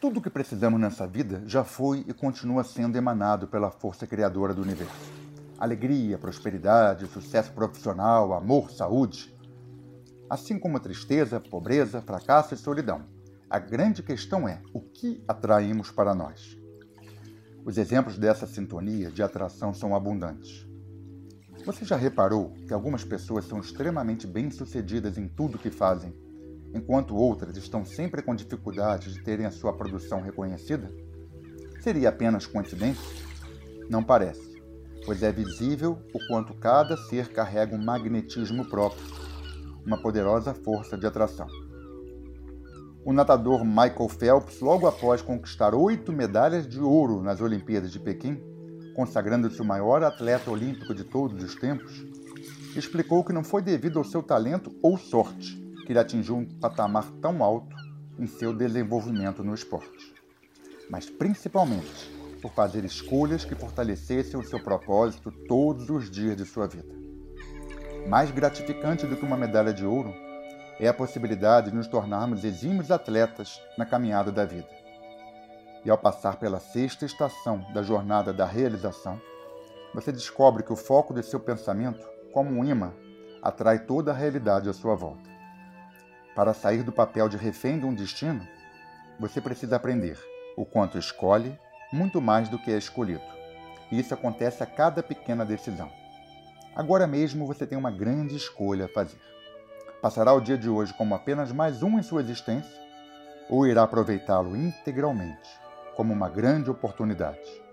Tudo o que precisamos nessa vida já foi e continua sendo emanado pela força criadora do universo. Alegria, prosperidade, sucesso profissional, amor, saúde. Assim como tristeza, pobreza, fracasso e solidão. A grande questão é o que atraímos para nós. Os exemplos dessa sintonia de atração são abundantes. Você já reparou que algumas pessoas são extremamente bem-sucedidas em tudo que fazem, enquanto outras estão sempre com dificuldade de terem a sua produção reconhecida? Seria apenas coincidência? Não parece, pois é visível o quanto cada ser carrega um magnetismo próprio, uma poderosa força de atração. O nadador Michael Phelps, logo após conquistar oito medalhas de ouro nas Olimpíadas de Pequim, consagrando-se o maior atleta olímpico de todos os tempos, explicou que não foi devido ao seu talento ou sorte que ele atingiu um patamar tão alto em seu desenvolvimento no esporte, mas principalmente por fazer escolhas que fortalecessem o seu propósito todos os dias de sua vida. Mais gratificante do que uma medalha de ouro é a possibilidade de nos tornarmos exímios atletas na caminhada da vida. E ao passar pela sexta estação da jornada da realização, você descobre que o foco de seu pensamento, como um imã, atrai toda a realidade à sua volta. Para sair do papel de refém de um destino, você precisa aprender o quanto escolhe muito mais do que é escolhido. E isso acontece a cada pequena decisão. Agora mesmo você tem uma grande escolha a fazer. Passará o dia de hoje como apenas mais um em sua existência ou irá aproveitá-lo integralmente como uma grande oportunidade?